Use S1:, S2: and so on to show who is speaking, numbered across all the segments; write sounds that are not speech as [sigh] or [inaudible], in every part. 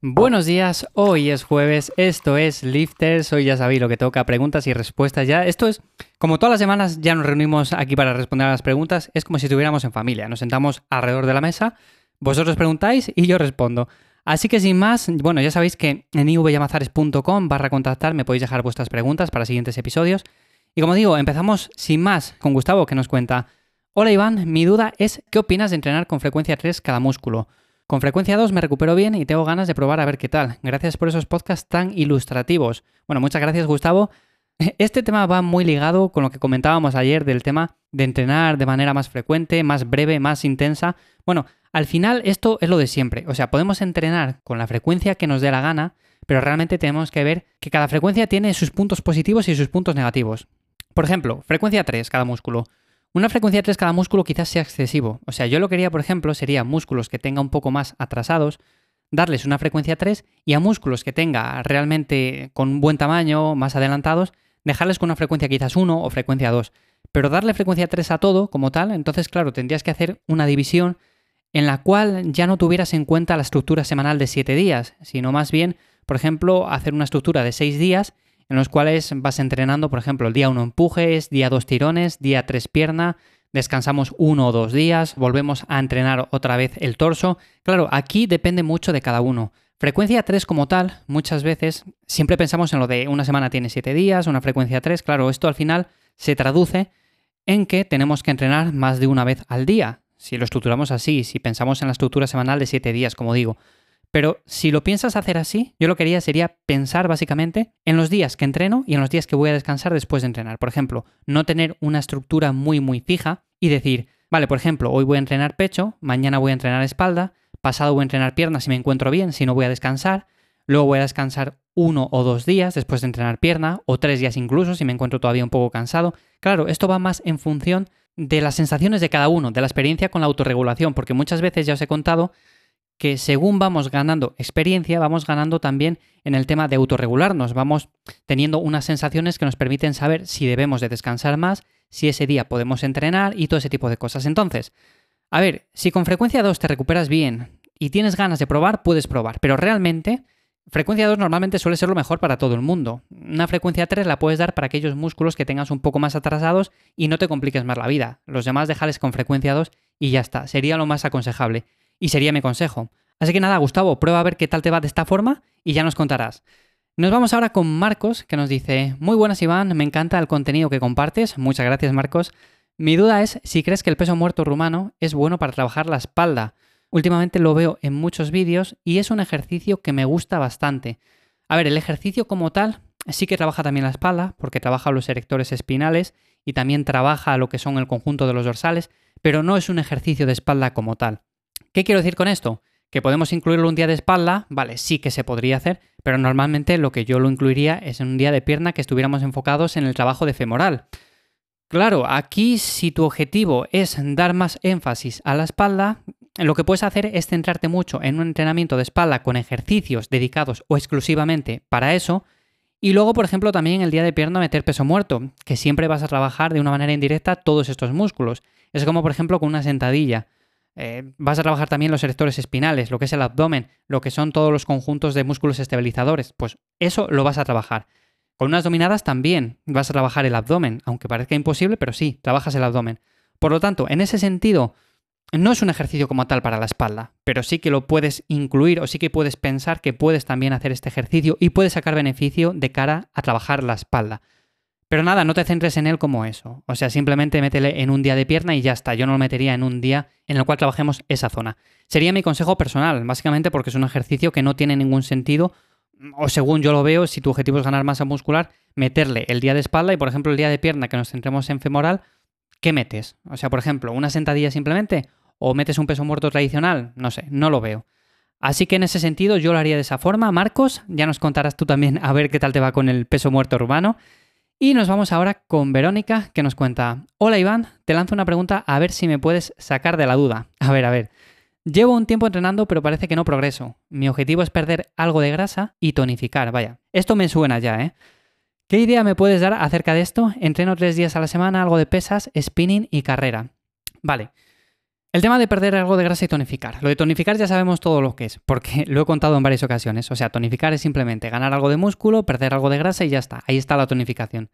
S1: Buenos días, hoy es jueves, esto es Lifters, hoy ya sabéis lo que toca, preguntas y respuestas ya. Esto es, como todas las semanas ya nos reunimos aquí para responder a las preguntas, es como si estuviéramos en familia, nos sentamos alrededor de la mesa, vosotros preguntáis y yo respondo. Así que sin más, bueno, ya sabéis que en ivyamazares.com barra contactar me podéis dejar vuestras preguntas para siguientes episodios. Y como digo, empezamos sin más con Gustavo que nos cuenta, Hola Iván, mi duda es ¿qué opinas de entrenar con frecuencia 3 cada músculo? Con frecuencia 2 me recupero bien y tengo ganas de probar a ver qué tal. Gracias por esos podcasts tan ilustrativos. Bueno, muchas gracias Gustavo. [laughs] Este tema va muy ligado con lo que comentábamos ayer del tema de entrenar de manera más frecuente, más breve, más intensa. Bueno, al final esto es lo de siempre. O sea, podemos entrenar con la frecuencia que nos dé la gana, pero realmente tenemos que ver que cada frecuencia tiene sus puntos positivos y sus puntos negativos. Por ejemplo, frecuencia 3 cada músculo. Una frecuencia 3 cada músculo quizás sea excesivo. O sea, yo lo quería, por ejemplo, sería músculos que tenga un poco más atrasados, darles una frecuencia 3 y a músculos que tenga realmente con un buen tamaño, más adelantados, dejarles con una frecuencia quizás 1 o frecuencia 2. Pero darle frecuencia 3 a todo como tal, entonces claro, tendrías que hacer una división en la cual ya no tuvieras en cuenta la estructura semanal de 7 días, sino más bien, por ejemplo, hacer una estructura de 6 días en los cuales vas entrenando, por ejemplo, el día 1 empujes, día 2 tirones, día 3 pierna, descansamos uno o dos días, volvemos a entrenar otra vez el torso. Claro, aquí depende mucho de cada uno. Frecuencia 3 como tal, muchas veces siempre pensamos en lo de una semana tiene 7 días, una frecuencia 3, claro, esto al final se traduce en que tenemos que entrenar más de una vez al día. Si lo estructuramos así, si pensamos en la estructura semanal de 7 días, como digo. Pero si lo piensas hacer así, yo lo que haría sería pensar básicamente en los días que entreno y en los días que voy a descansar después de entrenar. Por ejemplo, no tener una estructura muy muy fija y decir, vale, por ejemplo, hoy voy a entrenar pecho, mañana voy a entrenar espalda, pasado voy a entrenar piernas si me encuentro bien, si no voy a descansar, luego voy a descansar uno o dos días después de entrenar pierna, o tres días incluso si me encuentro todavía un poco cansado. Claro, esto va más en función de las sensaciones de cada uno, de la experiencia con la autorregulación, porque muchas veces ya os he contado que según vamos ganando experiencia, vamos ganando también en el tema de autorregularnos, vamos teniendo unas sensaciones que nos permiten saber si debemos de descansar más, si ese día podemos entrenar y todo ese tipo de cosas. Entonces, a ver, si con frecuencia 2 te recuperas bien y tienes ganas de probar, puedes probar, pero realmente frecuencia 2 normalmente suele ser lo mejor para todo el mundo. Una frecuencia 3 la puedes dar para aquellos músculos que tengas un poco más atrasados y no te compliques más la vida. Los demás déjales con frecuencia 2 y ya está, sería lo más aconsejable y sería mi consejo. Así que nada, Gustavo, prueba a ver qué tal te va de esta forma y ya nos contarás. Nos vamos ahora con Marcos, que nos dice, muy buenas Iván, me encanta el contenido que compartes, muchas gracias Marcos. Mi duda es si crees que el peso muerto rumano es bueno para trabajar la espalda. Últimamente lo veo en muchos vídeos y es un ejercicio que me gusta bastante. A ver, el ejercicio como tal sí que trabaja también la espalda, porque trabaja los erectores espinales y también trabaja lo que son el conjunto de los dorsales, pero no es un ejercicio de espalda como tal. ¿Qué quiero decir con esto? Que podemos incluirlo un día de espalda, vale, sí que se podría hacer, pero normalmente lo que yo lo incluiría es en un día de pierna que estuviéramos enfocados en el trabajo de femoral. Claro, aquí si tu objetivo es dar más énfasis a la espalda, lo que puedes hacer es centrarte mucho en un entrenamiento de espalda con ejercicios dedicados o exclusivamente para eso, y luego, por ejemplo, también el día de pierna meter peso muerto, que siempre vas a trabajar de una manera indirecta todos estos músculos. Es como, por ejemplo, con una sentadilla. Eh, vas a trabajar también los erectores espinales, lo que es el abdomen, lo que son todos los conjuntos de músculos estabilizadores. Pues eso lo vas a trabajar. Con unas dominadas también vas a trabajar el abdomen, aunque parezca imposible, pero sí, trabajas el abdomen. Por lo tanto, en ese sentido, no es un ejercicio como tal para la espalda, pero sí que lo puedes incluir o sí que puedes pensar que puedes también hacer este ejercicio y puedes sacar beneficio de cara a trabajar la espalda. Pero nada, no te centres en él como eso. O sea, simplemente métele en un día de pierna y ya está. Yo no lo metería en un día en el cual trabajemos esa zona. Sería mi consejo personal, básicamente porque es un ejercicio que no tiene ningún sentido. O según yo lo veo, si tu objetivo es ganar masa muscular, meterle el día de espalda y, por ejemplo, el día de pierna que nos centremos en femoral, ¿qué metes? O sea, por ejemplo, una sentadilla simplemente o metes un peso muerto tradicional, no sé, no lo veo. Así que en ese sentido yo lo haría de esa forma. Marcos, ya nos contarás tú también a ver qué tal te va con el peso muerto urbano. Y nos vamos ahora con Verónica, que nos cuenta, hola Iván, te lanzo una pregunta a ver si me puedes sacar de la duda. [laughs] A ver, a ver. Llevo un tiempo entrenando, pero parece que no progreso. Mi objetivo es perder algo de grasa y tonificar, vaya. Esto me suena ya, ¿eh? ¿Qué idea me puedes dar acerca de esto? Entreno tres días a la semana, algo de pesas, spinning y carrera. Vale. El tema de perder algo de grasa y tonificar. Lo de tonificar ya sabemos todo lo que es, porque [laughs] lo he contado en varias ocasiones. O sea, tonificar es simplemente ganar algo de músculo, perder algo de grasa y ya está. Ahí está la tonificación.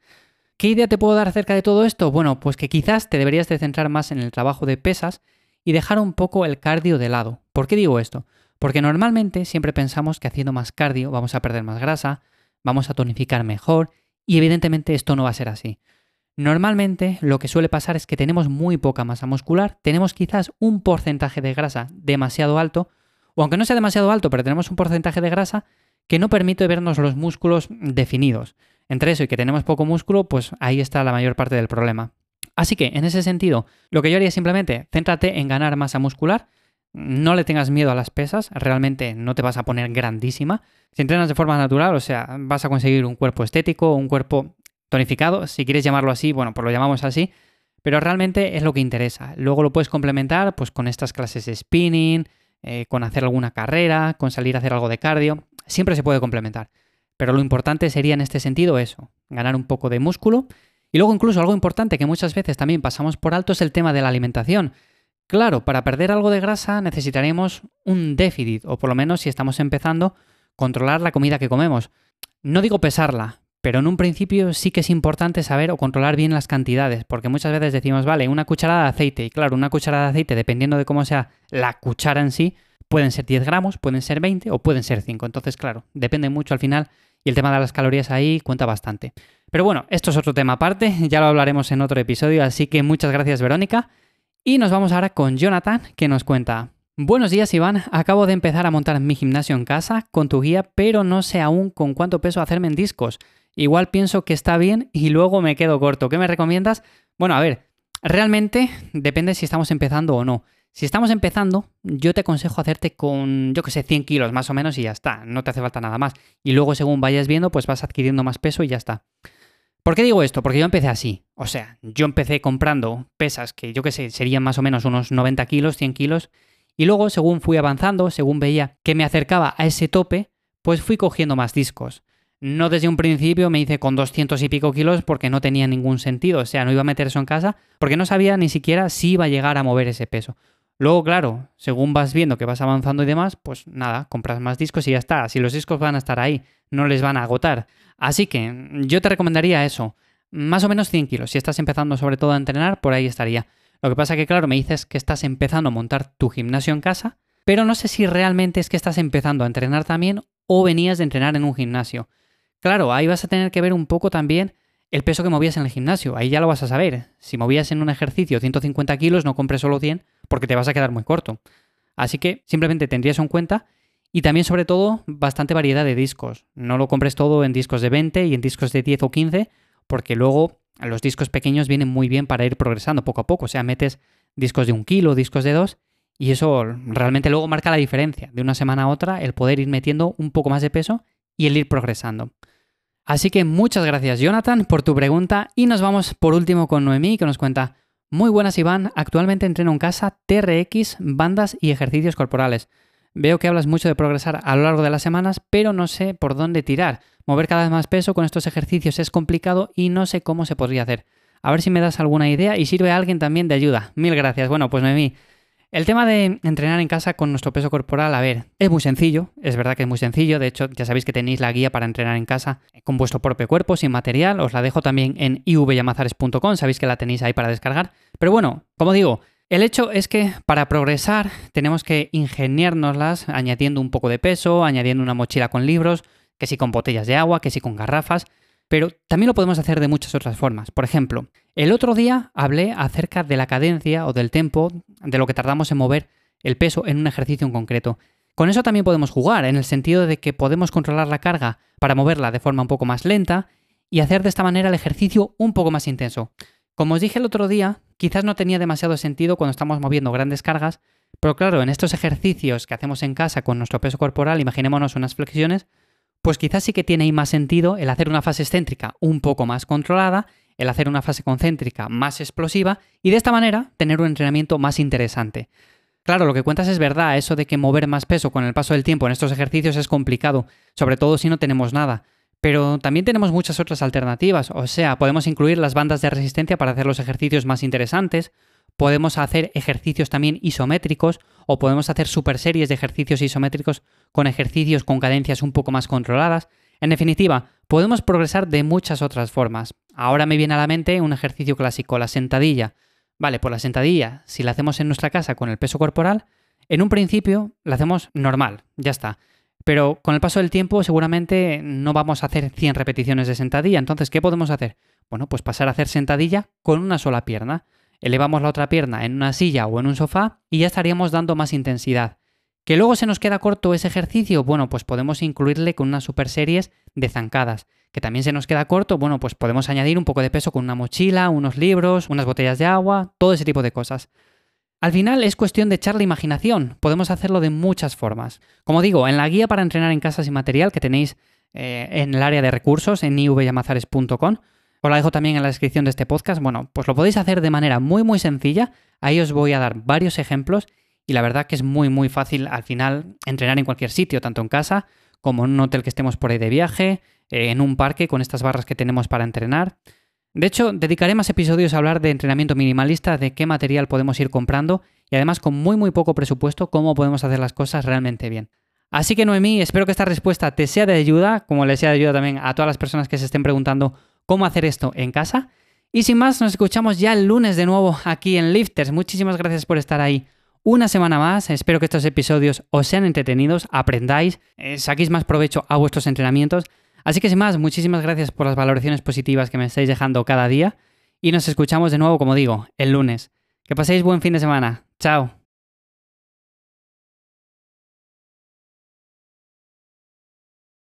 S1: ¿Qué idea te puedo dar acerca de todo esto? Bueno, pues que quizás te deberías de centrar más en el trabajo de pesas y dejar un poco el cardio de lado. ¿Por qué digo esto? Porque normalmente siempre pensamos que haciendo más cardio vamos a perder más grasa, vamos a tonificar mejor y evidentemente esto no va a ser así. Normalmente lo que suele pasar es que tenemos muy poca masa muscular, tenemos quizás un porcentaje de grasa demasiado alto, o aunque no sea demasiado alto, pero tenemos un porcentaje de grasa que no permite vernos los músculos definidos. Entre eso y que tenemos poco músculo, pues ahí está la mayor parte del problema. Así que, en ese sentido, lo que yo haría es simplemente céntrate en ganar masa muscular, no le tengas miedo a las pesas, realmente no te vas a poner grandísima. Si entrenas de forma natural, o sea, vas a conseguir un cuerpo estético, un cuerpo tonificado, si quieres llamarlo así, bueno, pues lo llamamos así, pero realmente es lo que interesa. Luego lo puedes complementar pues con estas clases de spinning, eh, con hacer alguna carrera, con salir a hacer algo de cardio, siempre se puede complementar. Pero lo importante sería en este sentido eso, ganar un poco de músculo. Y luego incluso algo importante que muchas veces también pasamos por alto es el tema de la alimentación. Claro, para perder algo de grasa necesitaremos un déficit, o por lo menos si estamos empezando, controlar la comida que comemos. No digo pesarla, pero en un principio sí que es importante saber o controlar bien las cantidades, porque muchas veces decimos, vale, una cucharada de aceite, y claro, una cucharada de aceite, dependiendo de cómo sea la cuchara en sí, pueden ser 10 gramos, pueden ser 20 o pueden ser 5. Entonces, claro, depende mucho al final y el tema de las calorías ahí cuenta bastante. Pero bueno, esto es otro tema aparte, [laughs] ya lo hablaremos en otro episodio, así que muchas gracias Verónica. Y nos vamos ahora con Jonathan, que nos cuenta, Buenos días Iván, acabo de empezar a montar mi gimnasio en casa con tu guía, pero no sé aún con cuánto peso hacerme en discos. Igual pienso que está bien y luego me quedo corto. ¿Qué me recomiendas? Bueno, a ver, realmente depende si estamos empezando o no. Si estamos empezando, yo te aconsejo hacerte con, yo que sé, 100 kilos más o menos y ya está. No te hace falta nada más. Y luego según vayas viendo, pues vas adquiriendo más peso y ya está. ¿Por qué digo esto? Porque yo empecé así. O sea, yo empecé comprando pesas que yo que sé, serían más o menos unos 90 kilos, 100 kilos y luego, según fui avanzando, según veía que me acercaba a ese tope, pues fui cogiendo más discos. No desde un principio me hice con 200 y pico kilos porque no tenía ningún sentido, o sea, no iba a meter eso en casa porque no sabía ni siquiera si iba a llegar a mover ese peso. Luego, claro, según vas viendo que vas avanzando y demás, pues nada, compras más discos y ya está. Si los discos van a estar ahí, no les van a agotar. Así que yo te recomendaría eso, más o menos 100 kilos. Si estás empezando sobre todo a entrenar, por ahí estaría. Lo que pasa que, claro, me dices que estás empezando a montar tu gimnasio en casa, pero no sé si realmente es que estás empezando a entrenar también o venías de entrenar en un gimnasio. Claro, ahí vas a tener que ver un poco también el peso que movías en el gimnasio. Ahí ya lo vas a saber. Si movías en un ejercicio 150 kilos, no compres solo 100 porque te vas a quedar muy corto. Así que simplemente tendrías en cuenta y también sobre todo bastante variedad de discos. No lo compres todo en discos de 20 y en discos de 10 o 15 porque luego los discos pequeños vienen muy bien para ir progresando poco a poco. O sea, metes discos de un kilo, discos de dos, y eso realmente luego marca la diferencia de una semana a otra, el poder ir metiendo un poco más de peso y el ir progresando. Así que muchas gracias Jonathan por tu pregunta y nos vamos por último con Noemí que nos cuenta, muy buenas Iván, actualmente entreno en casa TRX, bandas y ejercicios corporales. Veo que hablas mucho de progresar a lo largo de las semanas, pero no sé por dónde tirar. Mover cada vez más peso con estos ejercicios es complicado y no sé cómo se podría hacer. A ver si me das alguna idea y sirve a alguien también de ayuda. Mil gracias. Bueno, pues Noemí, el tema de entrenar en casa con nuestro peso corporal, a ver, es muy sencillo, es verdad que es muy sencillo, de hecho ya sabéis que tenéis la guía para entrenar en casa con vuestro propio cuerpo, sin material, os la dejo también en ivyamazares.com, sabéis que la tenéis ahí para descargar, pero bueno, como digo, el hecho es que para progresar tenemos que ingeniárnoslas añadiendo un poco de peso, añadiendo una mochila con libros, que si con botellas de agua, que si con garrafas, pero también lo podemos hacer de muchas otras formas. Por ejemplo, el otro día hablé acerca de la cadencia o del tempo, de lo que tardamos en mover el peso en un ejercicio en concreto. Con eso también podemos jugar, en el sentido de que podemos controlar la carga para moverla de forma un poco más lenta y hacer de esta manera el ejercicio un poco más intenso. Como os dije el otro día, quizás no tenía demasiado sentido cuando estamos moviendo grandes cargas, pero claro, en estos ejercicios que hacemos en casa con nuestro peso corporal, imaginémonos unas flexiones, pues quizás sí que tiene ahí más sentido el hacer una fase excéntrica un poco más controlada, el hacer una fase concéntrica más explosiva y de esta manera tener un entrenamiento más interesante. Claro, lo que cuentas es verdad, eso de que mover más peso con el paso del tiempo en estos ejercicios es complicado, sobre todo si no tenemos nada. Pero también tenemos muchas otras alternativas, o sea, podemos incluir las bandas de resistencia para hacer los ejercicios más interesantes, podemos hacer ejercicios también isométricos o podemos hacer super series de ejercicios isométricos con ejercicios con cadencias un poco más controladas. En definitiva, podemos progresar de muchas otras formas. Ahora me viene a la mente un ejercicio clásico, la sentadilla. Vale, pues la sentadilla, si la hacemos en nuestra casa con el peso corporal, en un principio la hacemos normal, ya está. Pero con el paso del tiempo seguramente no vamos a hacer 100 repeticiones de sentadilla. Entonces, ¿qué podemos hacer? Bueno, pues pasar a hacer sentadilla con una sola pierna. Elevamos la otra pierna en una silla o en un sofá y ya estaríamos dando más intensidad. ¿Que luego se nos queda corto ese ejercicio? Bueno, pues podemos incluirle con unas super series de zancadas. ¿Que también se nos queda corto? Bueno, pues podemos añadir un poco de peso con una mochila, unos libros, unas botellas de agua, todo ese tipo de cosas. Al final es cuestión de echar la imaginación, podemos hacerlo de muchas formas. Como digo, en la guía para entrenar en casa sin material que tenéis eh, en el área de recursos en ivyamazares.com, os la dejo también en la descripción de este podcast, bueno, pues lo podéis hacer de manera muy muy sencilla, ahí os voy a dar varios ejemplos y la verdad que es muy muy fácil al final entrenar en cualquier sitio, tanto en casa como en un hotel que estemos por ahí de viaje, eh, en un parque con estas barras que tenemos para entrenar. De hecho, dedicaré más episodios a hablar de entrenamiento minimalista, de qué material podemos ir comprando y además con muy muy poco presupuesto cómo podemos hacer las cosas realmente bien. Así que Noemí, espero que esta respuesta te sea de ayuda, como le sea de ayuda también a todas las personas que se estén preguntando cómo hacer esto en casa. Y sin más, nos escuchamos ya el lunes de nuevo aquí en Lifters. Muchísimas gracias por estar ahí una semana más. Espero que estos episodios os sean entretenidos, aprendáis, eh, saquéis más provecho a vuestros entrenamientos. Así que sin más, muchísimas gracias por las valoraciones positivas que me estáis dejando cada día y nos escuchamos de nuevo, como digo, el lunes. Que paséis buen fin de semana. Chao.